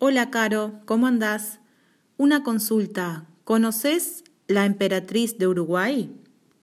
Hola, Caro, ¿cómo andás? Una consulta. ¿Conoces la emperatriz de Uruguay?